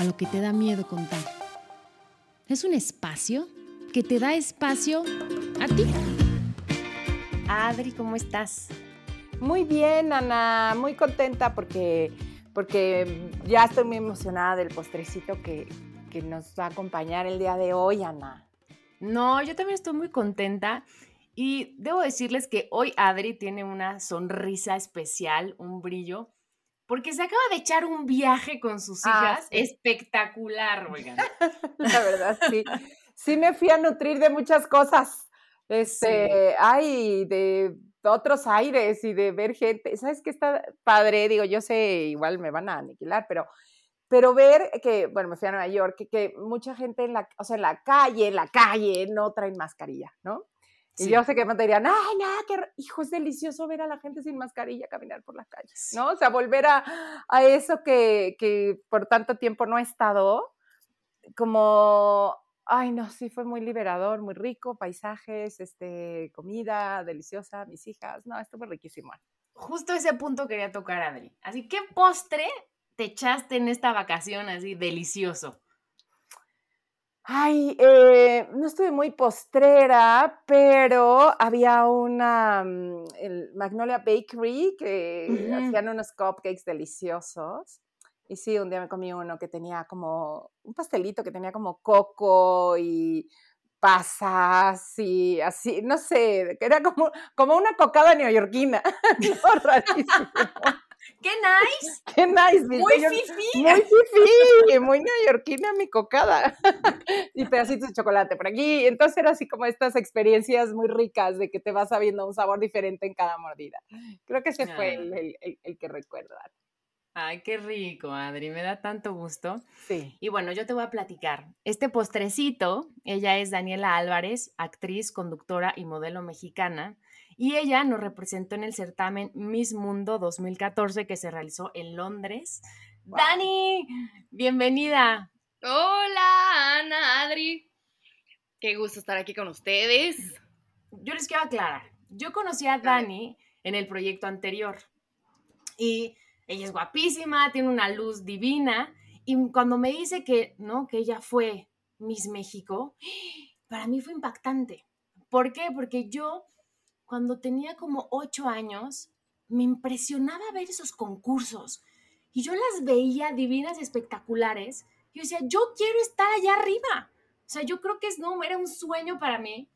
A lo que te da miedo contar. Es un espacio que te da espacio a ti. Adri, ¿cómo estás? Muy bien, Ana, muy contenta porque, porque ya estoy muy emocionada del postrecito que, que nos va a acompañar el día de hoy, Ana. No, yo también estoy muy contenta y debo decirles que hoy Adri tiene una sonrisa especial, un brillo, porque se acaba de echar un viaje con sus Ah, hijas sí. espectacular, oigan. La verdad, sí. Sí me fui a nutrir de muchas cosas. Este, ay, de otros aires y de ver gente. ¿Sabes qué está padre? Digo, yo sé, igual me van a aniquilar, pero, pero ver que, bueno, me fui a Nueva York, que, que mucha gente en la, o sea, en la calle, en la calle, no traen mascarilla, ¿no? Y Sí. yo sé que me dirían, ay, no, qué hijo, es delicioso ver a la gente sin mascarilla caminar por las calles, ¿no? O sea, volver a, a eso que, que por tanto tiempo no he estado, como, ay, no, sí, fue muy liberador, muy rico, paisajes, este, comida deliciosa, mis hijas, no, estuvo riquísimo. Justo ese punto quería tocar, Adri. Así, ¿qué postre te echaste en esta vacación así delicioso? Ay, eh, no estuve muy postrera, pero había una, mm, el Magnolia Bakery, que Ujú. hacían unos cupcakes deliciosos. Y sí, un día me comí uno que tenía como un pastelito que tenía como coco y pasas y así, no sé, que era como, como una cocada neoyorquina. No, rarísimo. ¡Qué nice! Qué nice. ¡Muy fifi! muy fifí, muy neoyorquina mi cocada. y pedacitos de chocolate por aquí. Entonces era así como estas experiencias muy ricas de que te vas sabiendo un sabor diferente en cada mordida. Creo que ese fue el, el- el- el que recuerdo. Ay, qué rico, Adri. Me da tanto gusto. Sí. Y bueno, yo te voy a platicar. Este postrecito, ella es Daniela Álvarez, actriz, conductora y modelo mexicana. Y ella nos representó en el certamen Miss Mundo 2014 que se realizó en Londres. Wow. Dani, bienvenida. Hola, Ana, Adri. Qué gusto estar aquí con ustedes. Yo les quiero aclarar. Yo conocí a. Dani en el proyecto anterior. Y ella es guapísima, tiene una luz divina. Y cuando me dice que, ¿no? que ella fue Miss México, para mí fue impactante. ¿Por qué? Porque yo, cuando tenía como ocho años, me impresionaba ver esos concursos. Y yo las veía divinas y espectaculares. Yo decía, yo quiero estar allá arriba. O sea, yo creo que es, no, era un sueño para mí.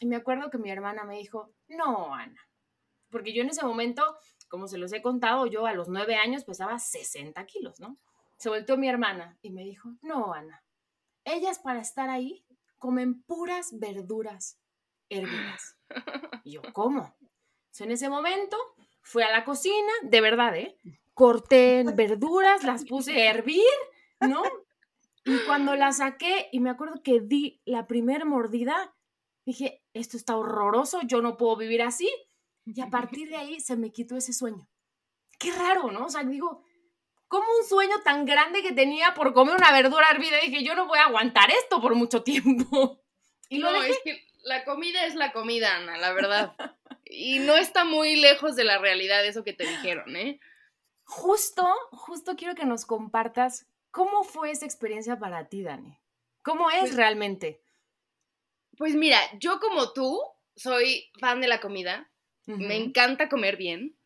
Y me acuerdo que mi hermana me dijo, no, Ana. Porque yo en ese momento, como se los he contado, yo a los nueve años pesaba 60 kilos, ¿no? Se volteó mi hermana y me dijo, no, Ana. Ellas para estar ahí comen puras verduras hervidas. Y yo, ¿cómo? Sea, en ese momento fui a la cocina, de verdad, ¿eh? Corté verduras, las puse a hervir, ¿no? Y cuando la saqué, y me acuerdo que di la primera mordida, dije, esto está horroroso, yo no puedo vivir así. Y a partir de ahí se me quitó ese sueño. Qué raro, ¿no? O sea, digo, como un sueño tan grande que tenía por comer una verdura hervida, dije, yo no voy a aguantar esto por mucho tiempo. Y lo no, dejé. es que la comida es la comida, Ana, la verdad. Y no está muy lejos de la realidad eso que te dijeron, ¿eh? Justo, justo quiero que nos compartas cómo fue esa experiencia para ti, Dani. ¿Cómo es Pues- realmente? Pues mira, yo como tú soy fan de la comida. Me encanta comer bien.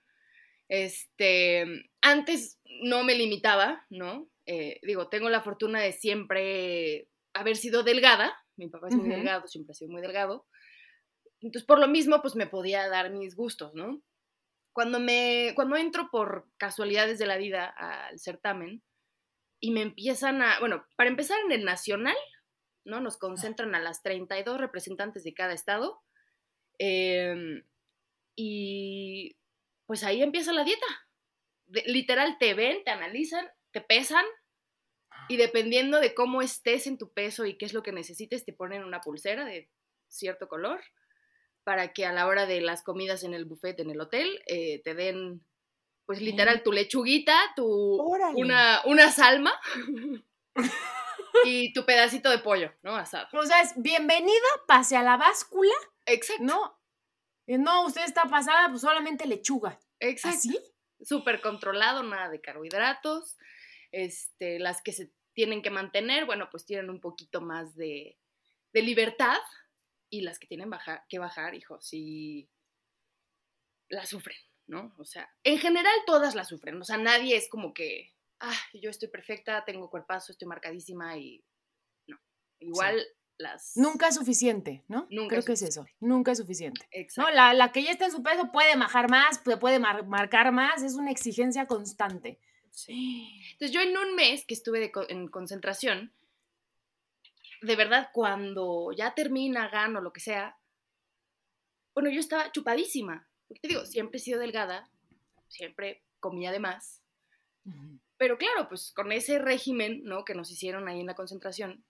Este, antes no me limitaba, ¿no? Eh, digo, tengo la fortuna de siempre haber sido delgada. Mi papá es muy Ujú. delgado, siempre ha sido muy delgado. Entonces, por lo mismo, pues me podía dar mis gustos, ¿no? Cuando me, cuando entro por casualidades de la vida al certamen y me empiezan a, bueno, para empezar en el nacional, ¿no? Nos concentran a las 32 representantes de cada estado. em, y pues ahí empieza la dieta. De- literal, te ven, te analizan, te pesan Y dependiendo de cómo estés en tu peso y qué es lo que necesites, te ponen una pulsera de cierto color para que a la hora de las comidas en el buffet en el hotel eh, te den, pues literal, tu lechuguita, tu Órale. una, una salma y tu pedacito de pollo, ¿no? Asado. O sea, es bienvenida, pase a la báscula, Exacto. ¿no? No, usted está pasada, pues solamente lechuga. Exacto. ¿Así? Súper controlado, nada de carbohidratos. Este, las que se tienen que mantener, bueno, pues tienen un poquito más de, de libertad. Y las que tienen baja- que bajar, hijo, sí la sufren, ¿no? O sea, en general todas la sufren. O sea, nadie es como que, ah, yo estoy perfecta, tengo cuerpazo, estoy marcadísima y no. Igual las... Nunca es suficiente, ¿no? Nunca Creo es que es eso. Nunca es suficiente. Exacto. No, la, la que ya está en su peso puede bajar más, puede, puede mar- marcar más, es una exigencia constante. Entonces yo en un mes que estuve de en concentración, de verdad cuando ya termina, gano, lo que sea, bueno, yo estaba chupadísima. Porque te digo, siempre he sido delgada, siempre comía de más. Pero claro, pues con ese régimen, ¿no? Que nos hicieron ahí en la concentración,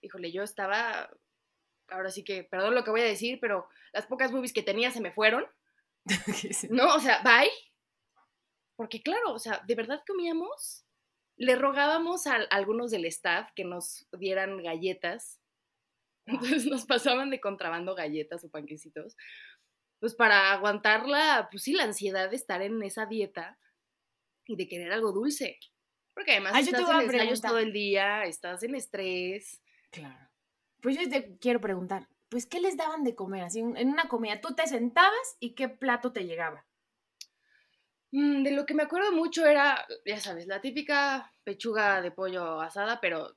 híjole, yo estaba, ahora sí que, perdón lo que voy a decir, pero las pocas boobies que tenía se me fueron, ¿no? O sea, bye. Porque claro, o sea, de verdad comíamos, le rogábamos a, algunos del staff que nos dieran galletas, entonces nos pasaban de contrabando galletas o panquecitos, pues para aguantar la, pues sí, la ansiedad de estar en esa dieta y de querer algo dulce. Porque además estás en ensayos todo el día, estás en estrés. Claro. Pues yo te quiero preguntar, pues, ¿qué les daban de comer? Así, en una comida, tú te sentabas y qué plato te llegaba. Mm, de lo que me acuerdo mucho era, ya sabes, la típica pechuga de pollo asada, pero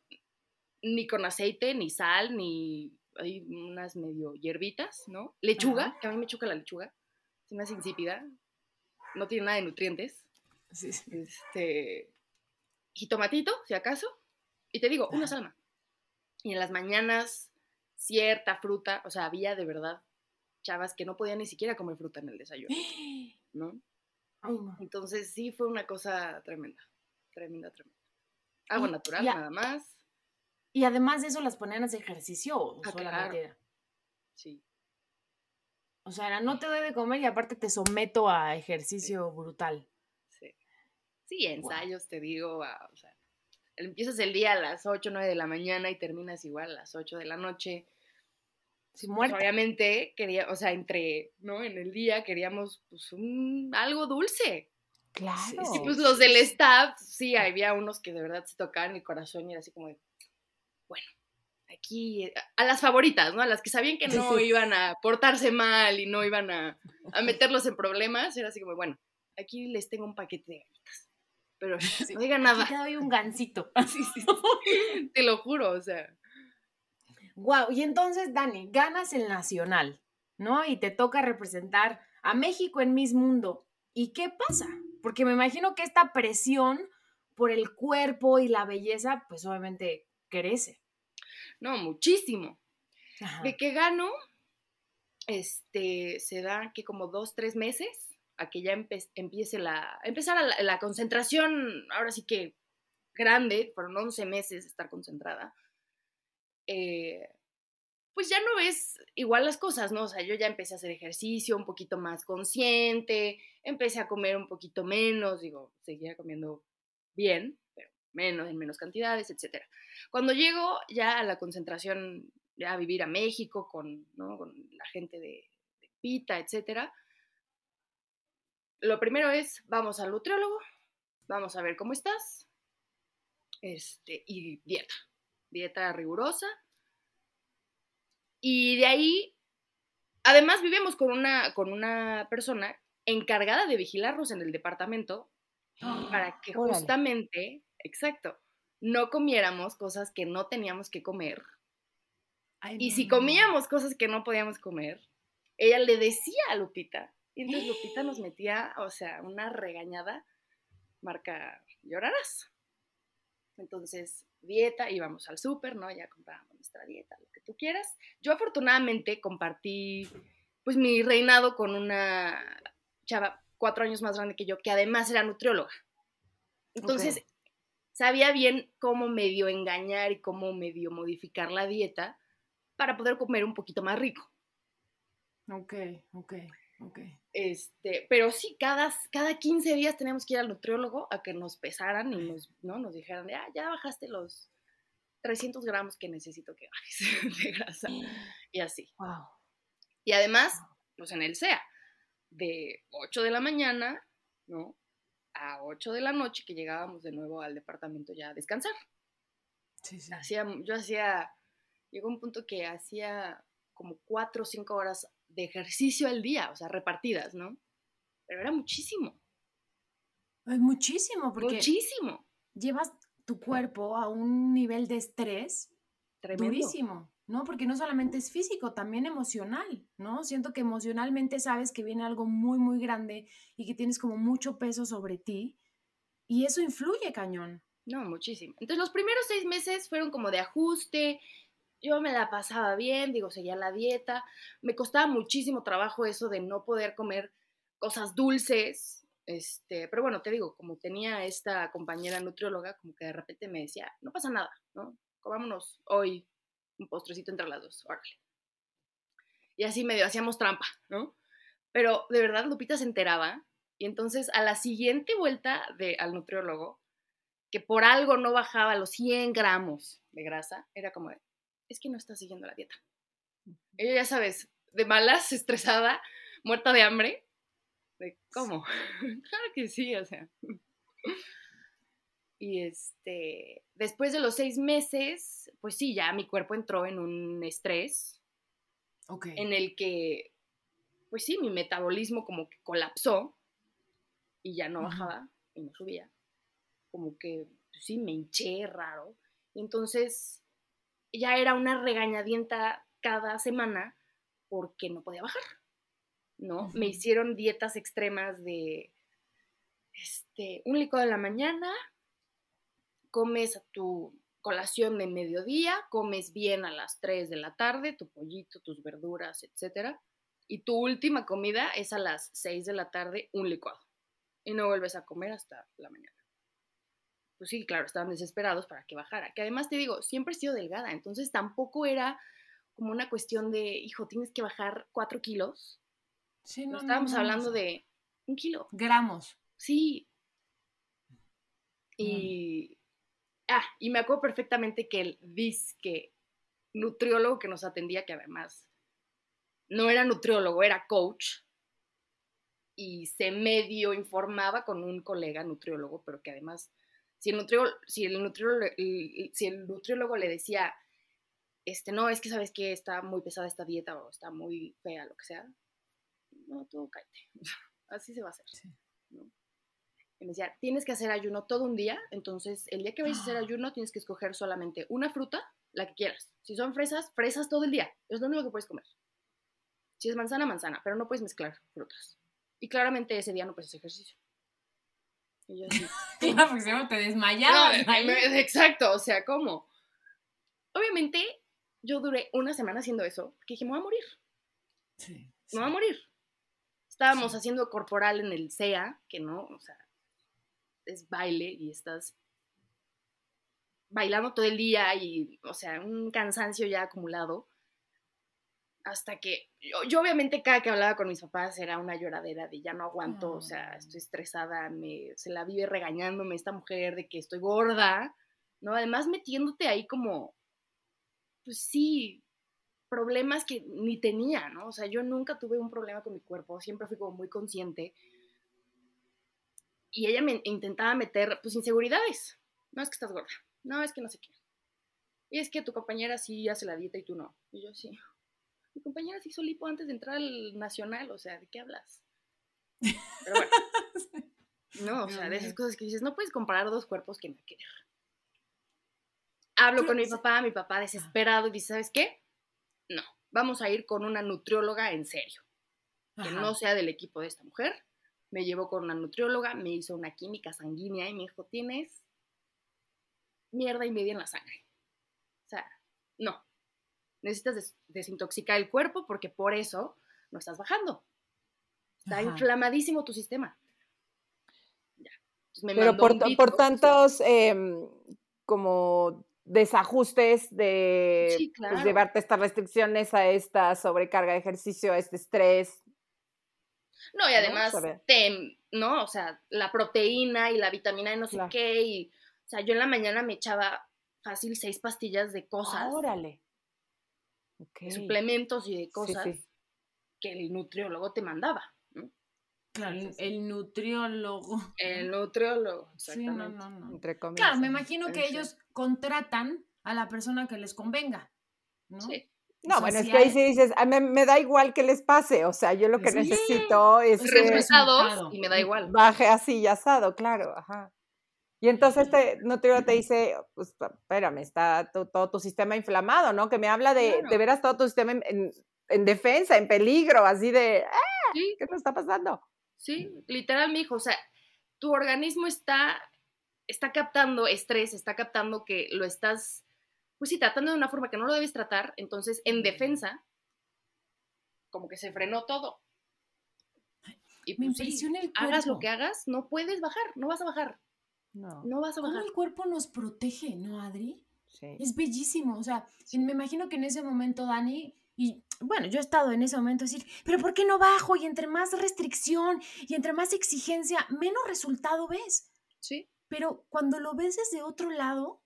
ni con aceite, ni sal, ni hay unas medio hierbitas, ¿no? Lechuga, Ajá. que a mí me choca la lechuga, se me hace insípida, no tiene nada de nutrientes. Sí, sí. Este, jitomatito, si acaso, y te digo, una salma. Y en las mañanas, cierta fruta, o sea, había de verdad chavas que no podían ni siquiera comer fruta en el desayuno, ¿no? Ay, no. Entonces sí fue una cosa tremenda, tremenda, tremenda. Agua Y- natural, nada más. Y además de eso las ponían a hacer ejercicio o Ah, solamente claro. Sí. O sea, era, no te doy de comer y aparte te someto a ejercicio brutal. Sí, sí ensayos, te digo, a- o sea, empiezas el día a las 8, 9 de la mañana y terminas igual a las 8 de la noche. Sí, Pues, muerta. obviamente quería, o sea, entre, ¿no? En el día queríamos pues un, algo dulce. Claro. Y pues los del staff, sí, había unos que de verdad se tocaban el corazón y era así como de, bueno, aquí, a las favoritas, ¿no? A las que sabían que Sí, no sí. iban a portarse mal y no iban a, a meterlos en problemas, era así como, bueno, aquí les tengo un paquete de galletas. Pero no digan nada. Aquí te doy un gancito. Sí, sí, sí. Te lo juro, o sea. Wow, y entonces, Dani, ganas el nacional, ¿no? Y te toca representar a México en Miss Mundo. ¿Y qué pasa? Porque me imagino que esta presión por el cuerpo y la belleza, pues obviamente crece. No, muchísimo. Ajá. De que gano, este, se da que como dos, tres meses a que ya empiece la, empezar la, la concentración, ahora sí que grande, fueron 11 meses de estar concentrada, eh, pues ya no ves igual las cosas, ¿no? O sea, yo ya empecé a hacer ejercicio un poquito más consciente, empecé a comer un poquito menos, digo, seguía comiendo bien, pero menos, en menos cantidades, etc. Cuando llego ya a la concentración, ya a vivir a México con, ¿no? con la gente de, Pita, etc. Lo primero es, vamos al nutriólogo, vamos a ver cómo estás, este, y dieta, dieta rigurosa. Y de ahí, además vivimos con una, con una persona encargada de vigilarnos en el departamento para que Órale. justamente, exacto, no comiéramos cosas que no teníamos que comer. Ay, Y no, si comíamos cosas que no podíamos comer, ella le decía a Lupita. Y entonces Lupita nos metía, o sea, una regañada, marca, llorarás. Entonces, dieta, íbamos al súper, ¿no? Ya comprábamos nuestra dieta, lo que tú quieras. Yo afortunadamente compartí, pues, mi reinado con una chava cuatro años más grande que yo, que además era nutrióloga. Entonces, sabía bien cómo medio engañar y cómo medio modificar la dieta para poder comer un poquito más rico. Ok, ok, ok. Este, pero sí, cada, cada 15 días teníamos que ir al nutriólogo a que nos pesaran y nos, ¿no? nos dijeran, ah, ya bajaste los 300 gramos que necesito que bajes de grasa. Y así. Wow. Y además, pues en el SEA, de 8 de la mañana, ¿no? A 8 de la noche que llegábamos de nuevo al departamento ya a descansar. Sí, sí. Hacía, yo hacía, llegó un punto que hacía como 4 o 5 horas de ejercicio al día, o sea, repartidas, ¿no? Pero era muchísimo, Es muchísimo, porque muchísimo. llevas tu cuerpo a un nivel de estrés Tremendo. durísimo, ¿no? Porque no solamente es físico, también emocional, ¿no? Siento que emocionalmente sabes que viene algo muy, muy grande y que tienes como mucho peso sobre ti y eso influye cañón. No, muchísimo. Entonces los primeros seis meses fueron como de ajuste, yo me la pasaba bien, digo, seguía la dieta, me costaba muchísimo trabajo eso de no poder comer cosas dulces, este, pero bueno, te digo, como tenía esta compañera nutrióloga, como que de repente me decía, no pasa nada, ¿no? Comámonos hoy un postrecito entre las dos, órale. Y así medio hacíamos trampa, ¿no? Pero de verdad Lupita se enteraba y entonces a la siguiente vuelta de, al nutriólogo, que por algo no bajaba los 100 gramos de grasa, era como, de, es que no está siguiendo la dieta. Ella ya sabes, de malas, estresada, muerta de hambre. De, ¿Cómo? claro que sí, o sea. Y este, después de los seis meses, pues sí, ya mi cuerpo entró en un estrés Ok. en el que, pues sí, mi metabolismo como que colapsó y ya no bajaba y no subía. Como que, pues sí, me hinché raro. Y entonces ya era una regañadienta cada semana porque no podía bajar, ¿no? Me hicieron dietas extremas de, este, un licuado en la mañana, comes a tu colación de mediodía, comes bien a las 3 de la tarde, tu pollito, tus verduras, etc. Y tu última comida es a las 6 de la tarde, un licuado. Y no vuelves a comer hasta la mañana. Pues sí, claro, estaban desesperados para que bajara. Que además te digo, siempre he sido delgada, entonces tampoco era como una cuestión de, hijo, tienes que bajar 4 kilos. Sí, No, estábamos no, no, hablando de un kilo. gramos. Sí. Y. Ah, y me acuerdo perfectamente que el disque nutriólogo que nos atendía, que además no era nutriólogo, era coach, y se medio informaba con un colega nutriólogo, pero que además, si el nutriólogo, si el nutriólogo, si el nutriólogo le decía, este, no, es que sabes que está muy pesada esta dieta o está muy fea, lo que sea, no, tú cállate. Así se va a hacer. Sí. ¿no? Y me decía, tienes que hacer ayuno todo un día, entonces el día que vayas a hacer Ah. ayuno tienes que escoger solamente una fruta, la que quieras. Si son fresas, fresas todo el día, es lo único que puedes comer. Si es manzana, manzana, pero no puedes mezclar frutas. Y claramente ese día no puedes hacer ejercicio. Y yo así, no te no, desmayabas. ahí. me- exacto, o sea, ¿cómo? Obviamente, yo duré una semana haciendo eso, porque dije, me voy a morir, Sí, me voy a morir. Estábamos Sí. haciendo corporal en el SEA, que no, o sea, es baile y estás bailando todo el día y, o sea, un cansancio ya acumulado. Hasta que yo, yo obviamente cada que hablaba con mis papás era una lloradera de ya no aguanto, o sea, Ah. estoy estresada, me, se la vive regañándome esta mujer de que estoy gorda, ¿no? Además metiéndote ahí como, pues sí, problemas que ni tenía, ¿no? O sea, yo nunca tuve un problema con mi cuerpo, siempre fui como muy consciente. Y ella me intentaba meter, pues, inseguridades. No es que estás gorda, no es que no sé qué. Y es que tu compañera sí hace la dieta y tú no. Y yo sí. Mi compañera se hizo lipo antes de entrar al nacional, o sea, ¿de qué hablas? Pero bueno, no, o sea, de esas cosas que dices, no puedes comparar dos cuerpos que no ver. Hablo con mi papá, mi papá desesperado, y dice, ¿sabes qué? No, vamos a ir con una nutrióloga en serio, que Ajá. no sea del equipo de esta mujer. Me llevó con una nutrióloga, me hizo una química sanguínea y me dijo, tienes mierda y media en la sangre. O sea, no. Necesitas des- desintoxicar el cuerpo porque por eso no estás bajando. Está Ajá. inflamadísimo tu sistema. Ya. Me Pero por, por tantos em, como desajustes de Sí, pues, llevarte estas restricciones a esta sobrecarga de ejercicio, a este estrés. No, y además, te, ¿no? O sea, la proteína y la vitamina y no sé qué. Y, o sea, yo en la mañana me echaba fácil seis pastillas de cosas, Órale. De suplementos y de cosas sí. que el nutriólogo te mandaba. ¿no? Claro, el, el nutriólogo. El nutriólogo, Sí, no, exactamente. no, no. Entre comillas. Claro, me imagino que ellos contratan a la persona que les convenga, ¿no? Sí. O No, sea, bueno, es que ahí sí dices, "Ah, me, me da igual que les pase, o sea, yo lo que Sí. necesito es que Resultados resultado. y me da igual. baje así y asado, claro, ajá. Y entonces este nutriólogo te dice, pues espérame, está todo tu sistema inflamado, ¿no? Que me habla de, Claro. de veras todo tu sistema en, en- en defensa, en peligro, así de, "Ah, Sí, ¿qué nos está pasando? sí, literal, mi hijo. O sea, tu organismo está, está captando estrés, está captando que lo estás, pues sí, tratando de una forma que no lo debes tratar. Entonces, en defensa, como que se frenó todo. Y Me pues sí, impresiona el hagas lo cuerpo. que hagas, no puedes bajar, no vas a bajar, No, no vas a ¿Cómo bajar. el cuerpo nos protege, no, Adri? sí. Es bellísimo. O sea, me imagino que en ese momento, Dani, y bueno, yo he estado en ese momento decir, pero ¿por qué no bajo? Y entre más restricción y entre más exigencia, menos resultado ves. Sí, Pero cuando lo ves desde otro lado,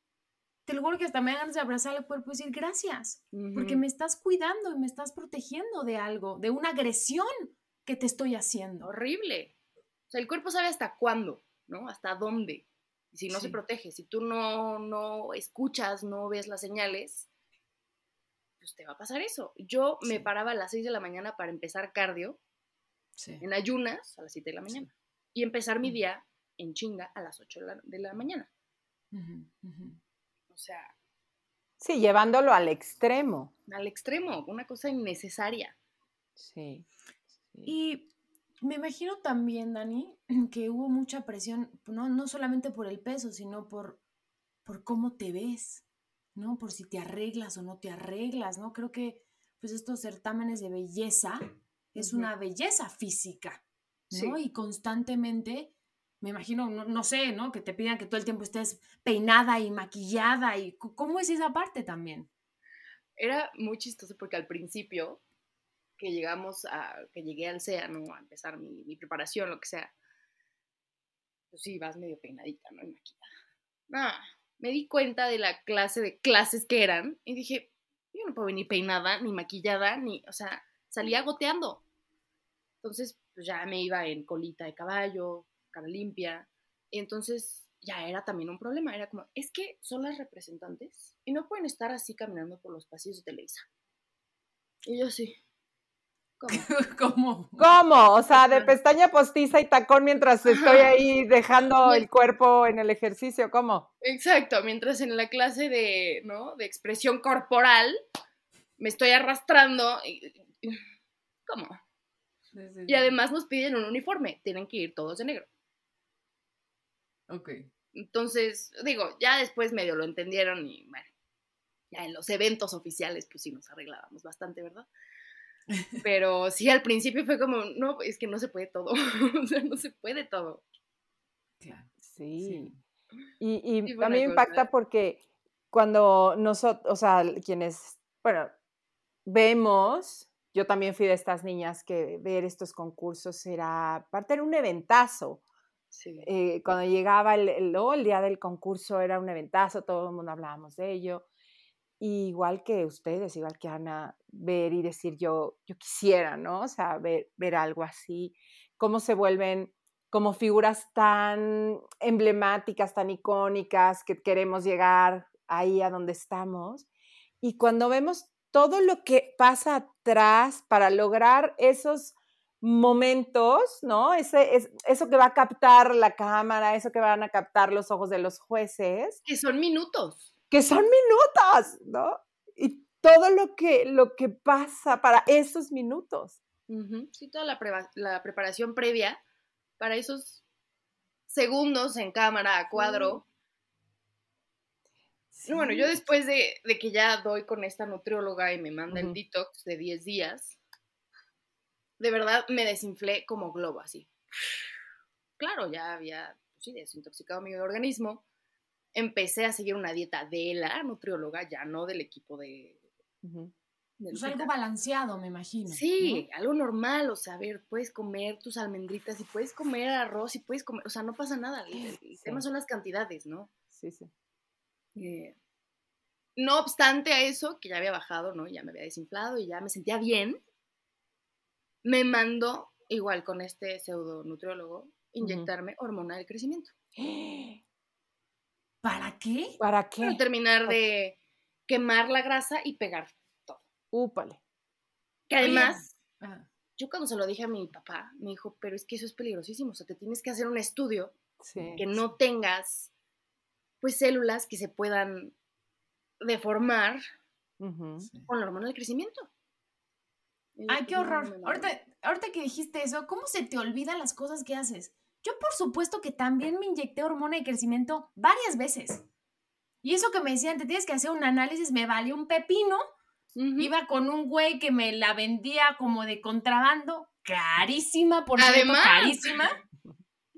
te lo juro que hasta me dan ganas de abrazar al cuerpo y decir gracias, porque me estás cuidando y me estás protegiendo de algo, de una agresión que te estoy haciendo. horrible. O sea, el cuerpo sabe hasta cuándo, ¿no? Hasta dónde. Si no se protege, si tú no, no escuchas, no ves las señales, pues te va a pasar eso. Yo me paraba a las 6 de la mañana para empezar cardio Sí. en ayunas a las 7 de la mañana y empezar mi Mm. día en chinga a las 8 de la, de la mañana. O sea, Sí, llevándolo al extremo. al extremo, una cosa innecesaria. Sí. Y me imagino también, Dani, que hubo mucha presión, no, no solamente por el peso, sino por, por cómo te ves, ¿no? Por si te arreglas o no te arreglas, ¿no? Creo que pues estos certámenes de belleza es una belleza física, ¿no? Sí. Y constantemente, me imagino, no, no sé, ¿no? Que te pidan que todo el tiempo estés peinada y maquillada y ¿cómo es esa parte también? Era muy chistoso porque al principio que llegamos a, que llegué al CEA, ¿no? A empezar mi, mi preparación, lo que sea, pues sí, vas medio peinadita, ¿no? Y maquillada. Ah, me di cuenta de la clase de clases que eran y dije, yo no puedo venir peinada, ni maquillada, ni, o sea, salía goteando. Entonces, pues ya me iba en colita de caballo, cara limpia, y entonces ya era también un problema, era como, es que son las representantes y no pueden estar así caminando por los pasillos de Televisa. Y yo sí. ¿Cómo? ¿Cómo? O sea, de pestaña postiza y tacón mientras estoy ahí dejando el cuerpo en el ejercicio, ¿cómo? Exacto, mientras en la clase de, ¿no? de expresión corporal me estoy arrastrando. ¿Cómo? Y además nos piden un uniforme, tienen que ir todos de negro. Ok. Entonces, digo, ya después medio lo entendieron y bueno, ya en los eventos oficiales pues sí nos arreglábamos bastante, ¿verdad? Pero sí, al principio fue como, no, es que no se puede todo, o sea, no se puede todo. Claro. Sí. Y, a mí me impacta porque cuando nosotros, o sea, quienes, bueno, vemos, yo también fui de estas niñas que ver estos concursos era, aparte era un eventazo. Sí. eh, cuando llegaba el, el día del concurso era un eventazo, todo el mundo hablábamos de ello. Igual que ustedes, igual que Ana, ver y decir yo, yo quisiera, ¿no? O sea, ver, ver algo así, cómo se vuelven como figuras tan emblemáticas, tan icónicas, que queremos llegar ahí a donde estamos. Y cuando vemos todo lo que pasa atrás para lograr esos momentos, ¿no? Ese, es, eso que va a captar la cámara, eso que van a captar los ojos de los jueces, Que son minutos. Que son minutos, ¿no? Y todo lo que, lo que pasa para esos minutos. Sí, toda la, preva- la preparación previa para esos segundos en cámara a cuadro. Bueno, yo después de, de que ya doy con esta nutrióloga y me manda el detox de 10 días, de verdad me desinflé como globo así. Claro, ya había pues sí, desintoxicado mi organismo, empecé a seguir una dieta de la nutrióloga, ya no del equipo de... Pues algo balanceado, me imagino. Sí, algo normal, o sea, a ver, puedes comer tus almendritas y puedes comer arroz y puees comer, o sea, no pasa nada, el, el Sí. tema son las cantidades, ¿no? Sí, sí. Eh, no obstante a eso, que ya había bajado, ¿no? Ya me había desinflado y ya me sentía bien, me mandó, igual con este pseudo nutriólogo, inyectarme hormona del crecimiento. ¿Para qué? ¿Para qué? Para terminar de quemar la grasa y pegar. Úpale. Que además, yo cuando se lo dije a mi papá, me dijo, pero es que eso es peligrosísimo, o sea, te tienes que hacer un estudio Sí. que no tengas, pues, células que se puedan deformar con la hormona del crecimiento. Ay, qué horror. Ahorita, ahorita que dijiste eso, ¿cómo se te olvidan las cosas que haces? Yo, por supuesto, que también me inyecté hormona de crecimiento varias veces. Y eso que me decían, te tienes que hacer un análisis, me valió un pepino. Iba con un güey que me la vendía como de contrabando, carísima, por cierto, Además. carísima.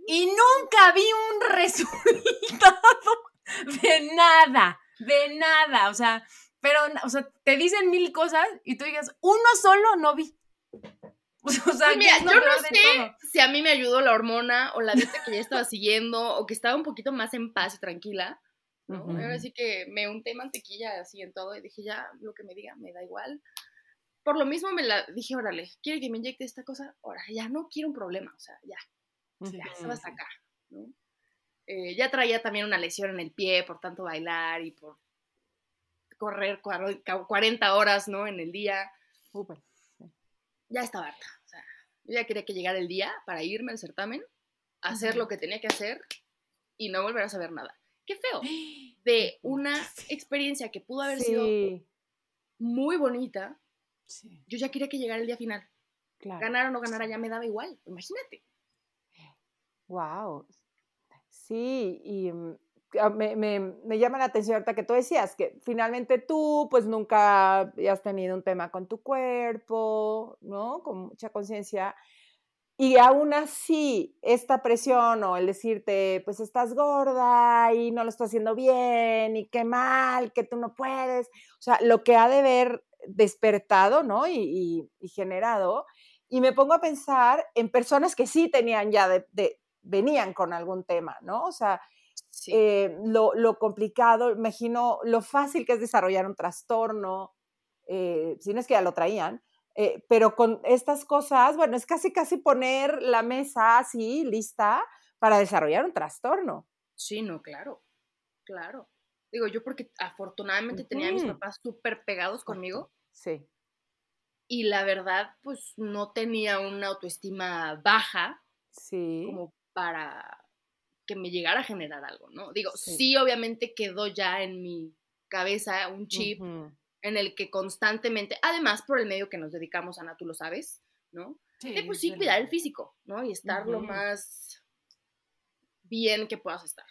Y nunca vi un resultado de nada, de nada. O sea, pero, o sea, te dicen mil cosas y tú digas, uno solo no vi. O sea, Pues mira, yo no sé si a mí me ayudó la hormona o la dieta que ya estaba siguiendo o que estaba un poquito más en paz y tranquila. ¿no? Ahora sí que me unté mantequilla así en todo y dije, ya, lo que me diga, me da igual. Por lo mismo me la dije, órale, ¿quiere que me inyecte esta cosa? Ahora, ya no quiero un problema, o sea, ya, ya, se va hasta acá, ¿no? Eh, ya traía también una lesión en el pie por tanto bailar y por correr cuar- 40 horas, ¿no? En el día. Ya estaba harta. O sea, yo ya quería que llegara el día para irme al certamen, hacer lo que tenía que hacer y no volver a saber nada. Qué feo. De una experiencia que pudo haber sido muy bonita, Sí. yo ya quería que llegara el día final. claro. Ganar o no ganara ya me daba igual. Imagínate. Wow. Sí, y mm, me, me- llama la atención ahorita que tú decías que finalmente tú pues nunca has tenido un tema con tu cuerpo, ¿no? Con mucha conciencia. Y aún así, esta presión o el decirte, pues estás gorda y no lo estás haciendo bien y qué mal, que tú no puedes, o sea, lo que ha de haber despertado, ¿no? Y, generado. Y me pongo a pensar en personas que sí tenían ya, de- venían con algún tema, ¿no? O sea, Sí. eh, lo, lo complicado, imagino lo fácil que es desarrollar un trastorno, eh, si no es que ya lo traían, eh, pero con estas cosas, bueno, es casi, casi poner la mesa así, lista, para desarrollar un trastorno. Sí, no, claro. Claro. Digo, yo porque afortunadamente tenía a mis papás súper pegados conmigo Sí. y la verdad, pues no tenía una autoestima baja Sí. como para que me llegara a generar algo, ¿no? Digo, Sí. sí, obviamente quedó ya en mi cabeza un chip en el que constantemente, además por el medio que nos dedicamos, Ana, tú lo sabes, ¿no? De, pues es sí, verdad. cuidar el físico, ¿no? Y estar lo más bien que puedas estar.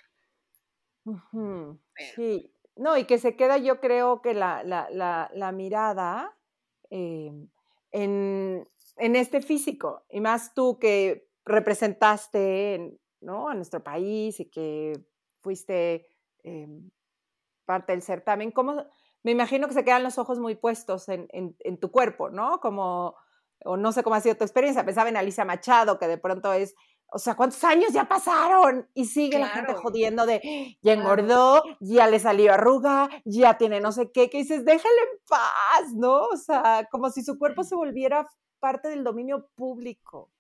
Pero- Sí, no, y que se queda, yo creo que la, la, la, la mirada eh, en, en este físico, y más tú que representaste en- ¿no? a nuestro país y que fuiste eh, parte del certamen, ¿cómo, me imagino que se quedan los ojos muy puestos en, en, en tu cuerpo, ¿no? Como, o no sé cómo ha sido tu experiencia, pensaba en Alicia Machado, que de pronto es, o sea, ¿cuántos años ya pasaron? Y sigue la gente jodiendo de, ya engordó, ya le salió arruga, ya tiene no sé qué, que dices, déjale en paz, ¿no? O sea, como si su cuerpo se volviera parte del dominio público.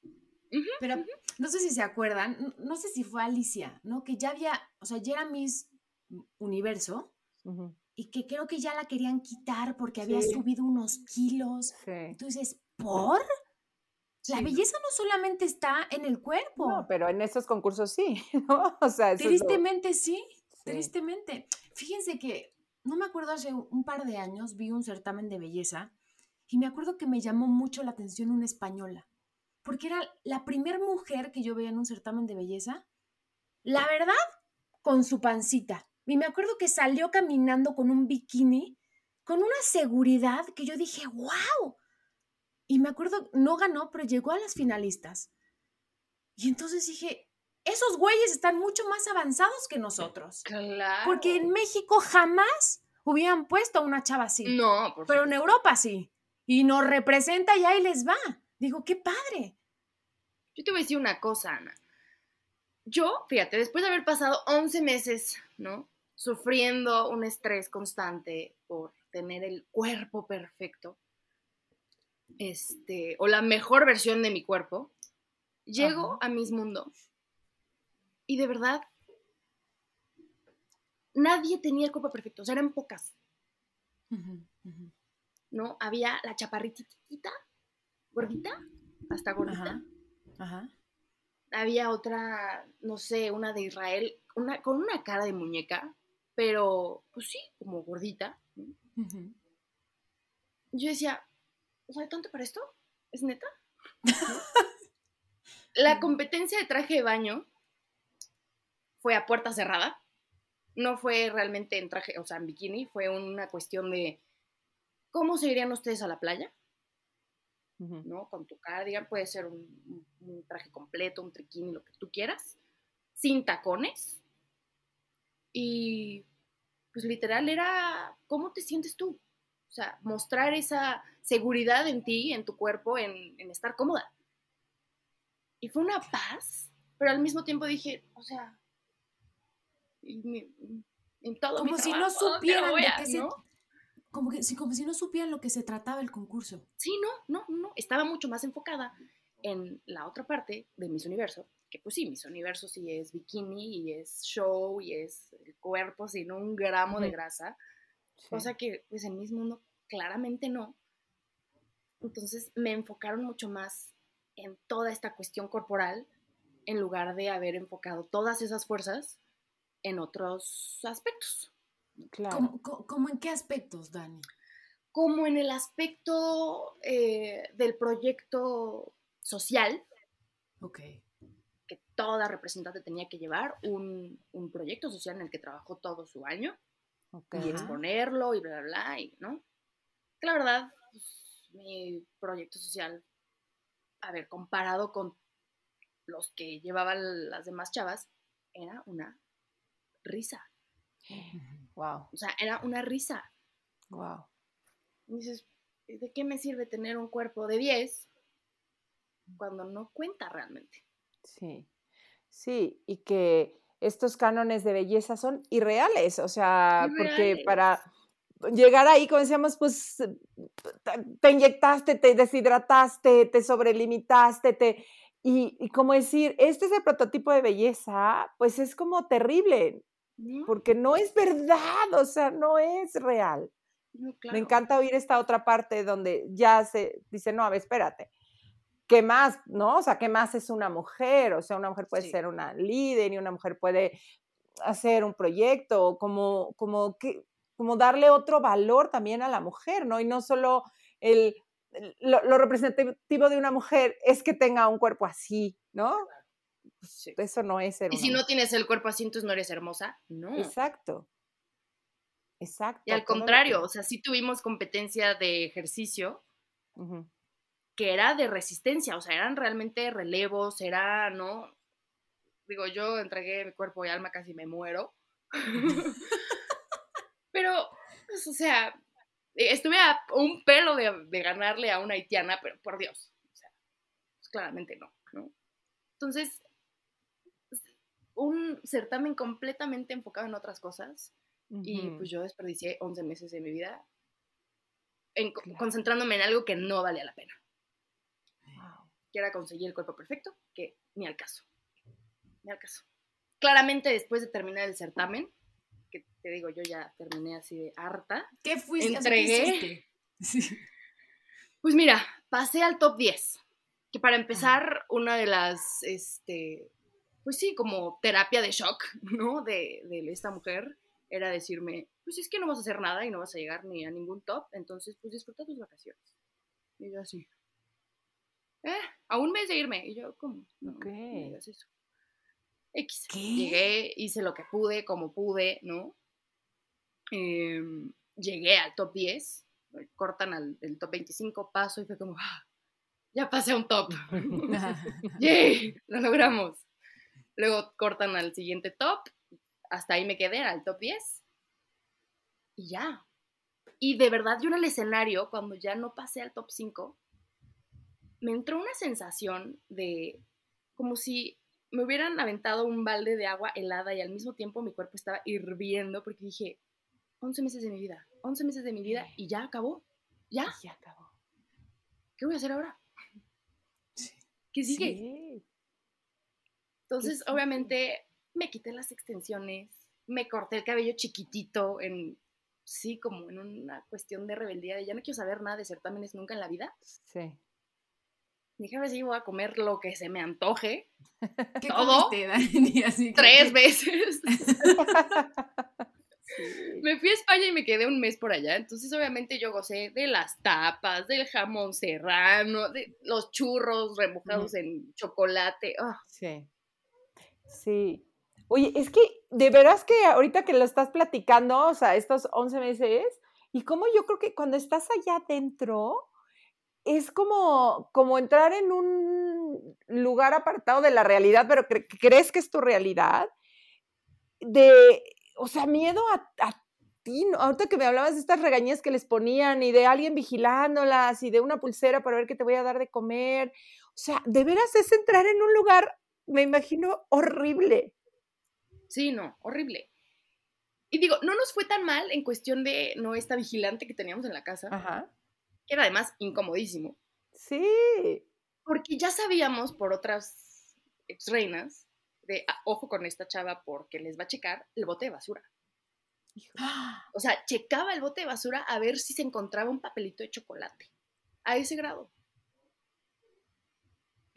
Pero no sé si se acuerdan, no sé si fue Alicia, ¿no? Que ya había, o sea, ya era Miss Universo y que creo que ya la querían quitar porque había Sí. subido unos kilos. Sí. Dices, ¿por? La belleza no solamente está en el cuerpo. No, pero en estos concursos sí, ¿no? O sea, eso lo- Tristemente sí, sí. tristemente. Fíjense que, no me acuerdo, hace un par de años vi un certamen de belleza y me acuerdo que me llamó mucho la atención una española, porque era la primera mujer que yo veía en un certamen de belleza, la verdad, con su pancita. Y me acuerdo que salió caminando con un bikini, con una seguridad que yo dije, wow. Y me acuerdo, no ganó, pero llegó a las finalistas. Y entonces dije, esos güeyes están mucho más avanzados que nosotros. Claro. Porque en México jamás hubieran puesto a una chava así. No, por pero en. Europa sí. Y nos representa y ahí les va. Digo, qué padre. Yo te voy a decir una cosa, Ana. Yo, fíjate, después de haber pasado 11 meses, ¿no? Sufriendo un estrés constante por tener el cuerpo perfecto, este, o la mejor versión de mi cuerpo, llego Ajá. a Miss Mundo y de verdad nadie tenía el cuerpo perfecto, o sea, eran pocas, ¿no? Había la chaparritita, gordita, hasta gordita. Ajá. había otra, no sé, una de Israel, una, con una cara de muñeca, pero pues sí, como gordita. Yo decía, o sea, ¿tanto para esto? ¿Es neta? La competencia de traje de baño fue a puerta cerrada. No fue realmente en traje, o sea, en bikini, fue una cuestión de cómo se irían ustedes a la playa. ¿No? Con tu cardigan, puede ser un, un- un traje completo, un triquini, lo que tú quieras, sin tacones. Y pues literal era cómo te sientes tú. O sea, mostrar esa seguridad en ti, en tu cuerpo, en, en estar cómoda. Y fue una paz, pero al mismo tiempo dije, o sea, en todo mi Como si no trabajo, ¿dónde supieran de qué no? Como, que, sí, como si no supieran lo que se trataba el concurso. Sí, no, no, no. Estaba mucho más enfocada en la otra parte de Miss Universo, que pues sí, Miss Universo sí es bikini y es show y es el cuerpo sin un gramo de grasa, Sí. cosa que pues en Miss Mundo claramente no. Entonces me enfocaron mucho más en toda esta cuestión corporal en lugar de haber enfocado todas esas fuerzas en otros aspectos. Claro. ¿Cómo, cómo- cómo en qué aspectos, Dani? como en el aspecto eh, del proyecto social, Ok. que toda representante tenía que llevar, un, un proyecto social en el que trabajó todo su año Ok. y exponerlo y bla, bla, bla, y, ¿no? Que la verdad, pues, mi proyecto social, a ver, comparado con los que llevaban las demás chavas, era una risa. Wow, O sea, era una risa. wow. Y dices, ¿de qué me sirve tener un cuerpo de 10 cuando no cuenta realmente? Sí, sí, y que estos cánones de belleza son irreales, o sea, porque para llegar ahí, como decíamos, pues te- te inyectaste, te deshidrataste, te sobrelimitaste, te... Y, y como decir, este es el prototipo de belleza, pues es como terrible, ¿no? porque no es verdad, o sea, no es real. No, claro. Me encanta oír esta otra parte donde ya se dice, no, a ver, espérate. ¿Qué más? ¿No? O sea, ¿qué más es una mujer? O sea, una mujer puede Sí. ser una líder y una mujer puede hacer un proyecto, como, como, que, como darle otro valor también a la mujer, ¿no? Y no solo el, el- lo, lo representativo de una mujer es que tenga un cuerpo así, ¿no? Pues, Sí. Eso no es ser Y si no tienes el cuerpo así, entonces no eres hermosa. No. Exacto. Exacto. Y al contrario, que- o sea, sí tuvimos competencia de ejercicio que era de resistencia, o sea, eran realmente relevos, era, ¿no? Digo, yo entregué mi cuerpo y alma, casi me muero. pero, pues, o sea, eh, estuve a un pelo de, de ganarle a una haitiana, pero por Dios, o sea, pues, claramente no, ¿no? Entonces, un certamen completamente enfocado en otras cosas y Ujú. pues yo desperdicié 11 meses de mi vida en- Claro. concentrándome en algo que no valía la pena Wow. que era conseguir el cuerpo perfecto, que ni al caso. Ni al caso. Claramente después de terminar el certamen, que te digo, yo ya terminé así de harta, ¿Qué fuiste? ¿qué Entregué. Sí. pues mira, pasé al top 10, que para empezar, una de las, este, pues sí, como terapia de shock, ¿no? De, de esta mujer, era decirme, pues es que no vas a hacer nada y no vas a llegar ni a ningún top, entonces pues disfruta tus vacaciones. Y yo así, eh, a un mes de irme. Y yo, ¿cómo? No, no me Ok. digas eso. X. ¿Qué? Llegué, hice lo que pude, como pude, ¿no? Em, llegué al top 10, cortan al el top 25, paso y fue como, "Ah, ya pasé a un top. ¡Yay! Lo logramos. Luego cortan al siguiente top, hasta ahí me quedé, al top 10. Y ya. Y de verdad, yo en el escenario, cuando ya no pasé al top 5, me entró una sensación de como si me hubieran aventado un balde de agua helada y al mismo tiempo mi cuerpo estaba hirviendo porque dije, 11 meses de mi vida, 11 meses de mi vida y ya acabó. Ya. Ya acabó. ¿Qué voy a hacer ahora? ¿Qué sigue? Sí. Entonces, obviamente, me quité las extensiones, me corté el cabello chiquitito en, sí, como en una cuestión de rebeldía, de ya no quiero saber nada de certámenes nunca en la vida. Sí. Dije, a ver si voy a comer lo que se me antoje ¿Qué ¿Todo? comiste, Dani? Así que- tres veces. Sí. me fui a España y me quedé un mes por allá, entonces obviamente yo gocé de las tapas, del jamón serrano, de los churros remojados en chocolate. ah, Sí. Sí. Oye, es que de veras que ahorita que lo estás platicando, o sea, estos 11 meses, y como yo creo que cuando estás allá adentro, es como, como entrar en un lugar apartado de la realidad, pero cre- crees que es tu realidad, de, o sea, miedo a, a ti, ¿no? ahorita que me hablabas de estas regañas que les ponían y de alguien vigilándolas y de una pulsera para ver qué te voy a dar de comer, o sea, de veras es entrar en un lugar me imagino horrible. Sí, no, horrible. Y digo, no nos fue tan mal en cuestión de no esta vigilante que teníamos en la casa, Ajá. que era además incomodísimo, Sí. porque ya sabíamos por otras ex reinas de, "Ah, ojo con esta chava porque les va a checar el bote de basura. O sea, checaba el bote de basura a ver si se encontraba un papelito de chocolate. A ese grado.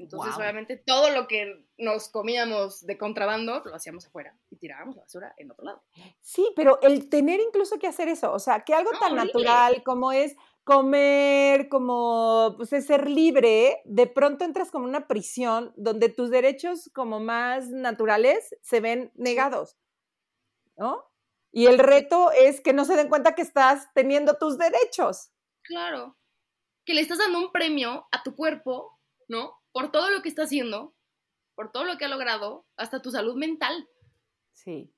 Entonces, obviamente, todo lo que nos comíamos de contrabando lo hacíamos afuera y tirábamos la basura en otro lado. Sí, pero el tener incluso que hacer eso, o sea, que algo No, tan natural como es comer, como pues es ser libre, de pronto entras como una prisión donde tus derechos como más naturales se ven negados, ¿no? Y el reto es que no se den cuenta que estás teniendo tus derechos. Claro. Que le estás dando un premio a tu cuerpo, ¿no? Por todo lo que está haciendo, por todo lo que ha logrado, hasta tu salud mental. Sí.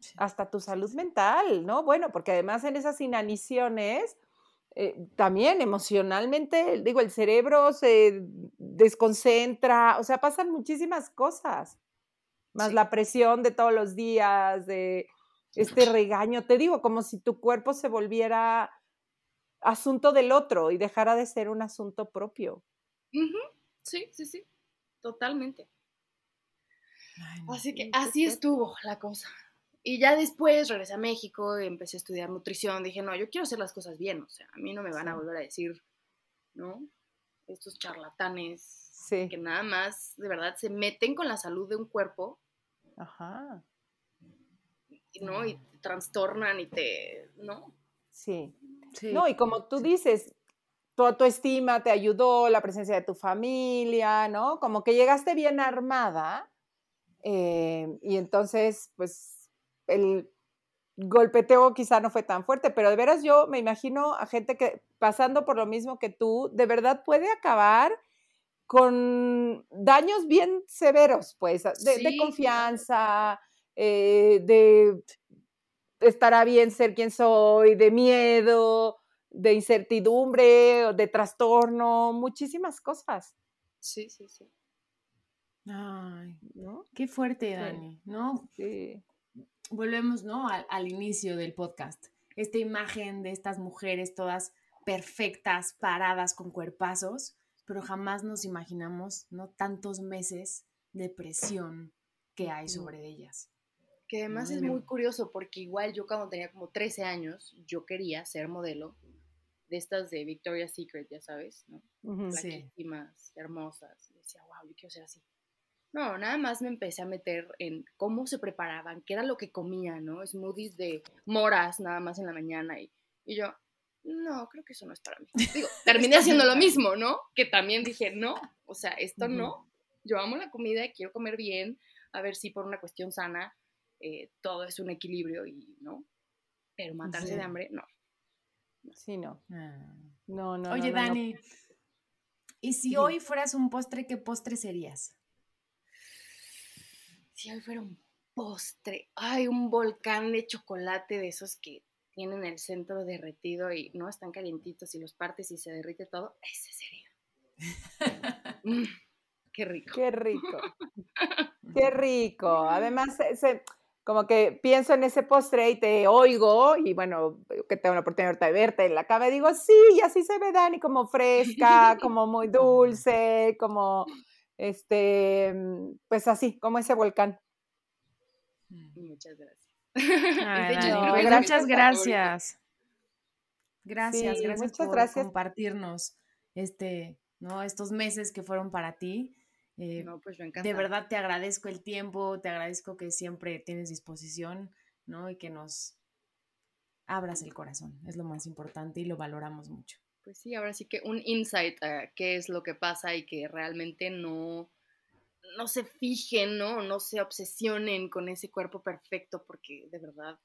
Sí. hasta tu salud mental, ¿no? Bueno, porque además en esas inaniciones, eh, también emocionalmente, digo, el cerebro se desconcentra, o sea, pasan muchísimas cosas, más Sí. la presión de todos los días, de este regaño, te digo, como si tu cuerpo se volviera asunto del otro y dejara de ser un asunto propio. Sí, sí, sí. Totalmente. Ay, no. Así que así estuvo la cosa. Y ya después regresé a México y empecé a estudiar nutrición. Dije, no, yo quiero hacer las cosas bien. O sea, a mí no me van a volver a decir, ¿no? Estos charlatanes Sí. que nada más, de verdad, se meten con la salud de un cuerpo, Ajá. ¿no? Y te trastornan y te, ¿no? Sí. Sí. No, y como tú dices, tu autoestima te ayudó, la presencia de tu familia, ¿no? Como que llegaste bien armada eh, y entonces, pues, el golpeteo quizá no fue tan fuerte, pero de veras yo me imagino a gente que pasando por lo mismo que tú, de verdad puede acabar con daños bien severos, pues, de, Sí, confianza, eh, de estará bien ser quien soy, de miedo, de incertidumbre, de trastorno, muchísimas cosas, Sí, sí, sí. Ay, ¿no? qué fuerte, Dani, ¿no? Sí. Volvemos, ¿no? Al, al inicio del podcast. Esta imagen de estas mujeres todas perfectas, paradas, con cuerpazos, pero jamás nos imaginamos, ¿no? Tantos meses de presión que hay sobre ellas. Que además es muy curioso porque igual yo cuando tenía como 13 años, yo quería ser modelo de estas de Victoria's Secret, ya sabes, ¿no? Sí. Flaquísimas, hermosas. Y decía, wow, yo quiero ser así. No, nada más me empecé a meter en cómo se preparaban, qué era lo que comían, ¿no? Smoothies de moras nada más en la mañana. Y, y yo, no, creo que eso no es para mí. Digo, terminé haciendo lo mismo, ¿no? Que también dije, no, o sea, esto no. Yo amo la comida y quiero comer bien, a ver si por una cuestión sana eh, todo es un equilibrio y, ¿no? Pero matarse Sí. de hambre, no. Sí, no. Ah. No, no. Oye, no, no, no. Dani, ¿y si Sí. hoy fueras un postre, qué postre serías? si hoy fuera un postre, ay, un volcán de chocolate de esos que tienen el centro derretido y no están calientitos y los partes y se derrite todo, ese sería. Mm, qué rico. Qué rico. Qué rico. Además, se, como que pienso en ese postre y te oigo y bueno, que tengo la oportunidad de verte en la cama y digo, sí, y así se ve Dani, como fresca, como muy dulce, como, este, pues así, como ese volcán. Muchas gracias. muchas gracias. Gracias, gracias muchas por gracias. compartirnos este, ¿no? estos meses que fueron para ti. Eh, no, pues de verdad te agradezco el tiempo, te agradezco que siempre tienes disposición, ¿no? Y que nos abras el corazón, es lo más importante y lo valoramos mucho. Pues sí, ahora sí que un insight a qué es lo que pasa y que realmente no, no se fijen, ¿no? No se obsesionen con ese cuerpo perfecto, porque de verdad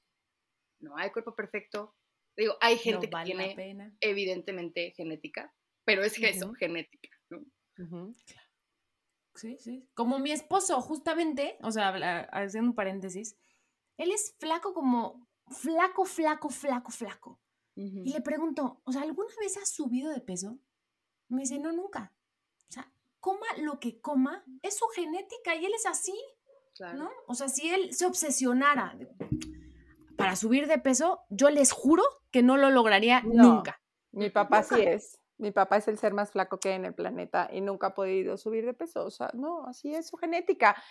no hay cuerpo perfecto. Digo, hay gente que tiene evidentemente genética, pero es eso, genética, ¿no? Sí, sí. Como mi esposo, justamente, o sea, haciendo un paréntesis, él es flaco como flaco, flaco, flaco, flaco. Y le pregunto, o sea, ¿alguna vez has subido de peso? Me dice, no, nunca. O sea, coma lo que coma, es su genética y él es así. ¿No? O sea, si él se obsesionara para subir de peso, yo les juro que no lo lograría nunca. Mi papá sí es. Mi papá es el ser más flaco que hay en el planeta y nunca ha podido subir de peso. O sea, no, así es su genética.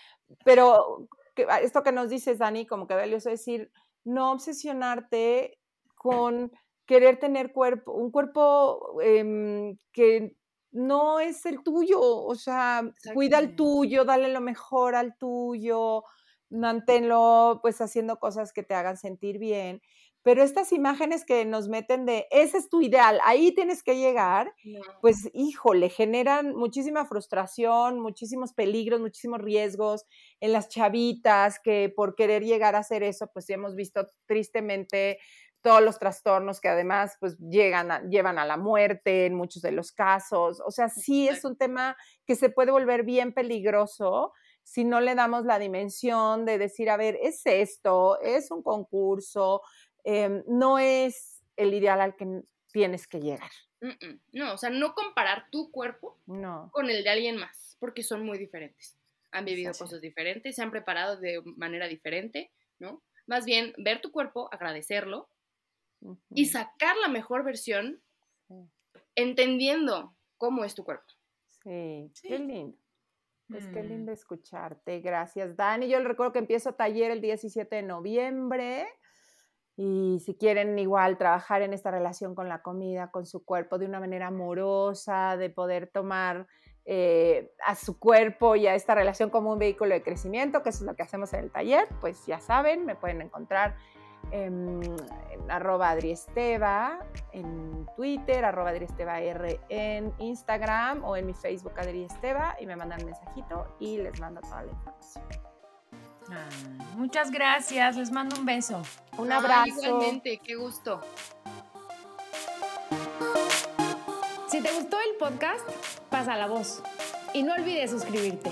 Pero ah, esto que nos dices, Dani, como que valioso decir, no obsesionarte con querer tener cuerpo, un cuerpo em, que no es el tuyo. O sea, cuida el tuyo, dale lo mejor al tuyo, manténlo pues haciendo cosas que te hagan sentir bien pero estas imágenes que nos meten de, ese es tu ideal, ahí tienes que llegar, pues híjole, generan muchísima frustración, muchísimos peligros, muchísimos riesgos en las chavitas que por querer llegar a hacer eso, pues hemos visto tristemente todos los trastornos que además pues llegan llevan a la muerte en muchos de los casos. O sea, sí es un tema que se puede volver bien peligroso si no le damos la dimensión de decir, a ver, es esto, es un concurso, Em, no es el ideal al que tienes que llegar. No, o sea, no comparar tu cuerpo con el de alguien más, porque son muy diferentes. Han vivido cosas diferentes, se han preparado de manera diferente, ¿no? Más bien, ver tu cuerpo, agradecerlo y sacar la mejor versión entendiendo cómo es tu cuerpo. Sí, qué lindo. Pues qué mm. lindo escucharte. Gracias, Dani. Yo le recuerdo que empiezo taller el 17 de noviembre. Y si quieren igual trabajar en esta relación con la comida, con su cuerpo, de una manera amorosa, de poder tomar eh, a su cuerpo y a esta relación como un vehículo de crecimiento, que eso es lo que hacemos en el taller, pues ya saben, me pueden encontrar en, arroba adriesteva en Twitter, arroba adriesteva R en Instagram o en mi Facebook adriesteva y me mandan un mensajito y les mando toda la información. Ah, muchas gracias, les mando un beso. Un abrazo. igualmente, qué gusto. Si te gustó el podcast, pasa la voz y no olvides suscribirte.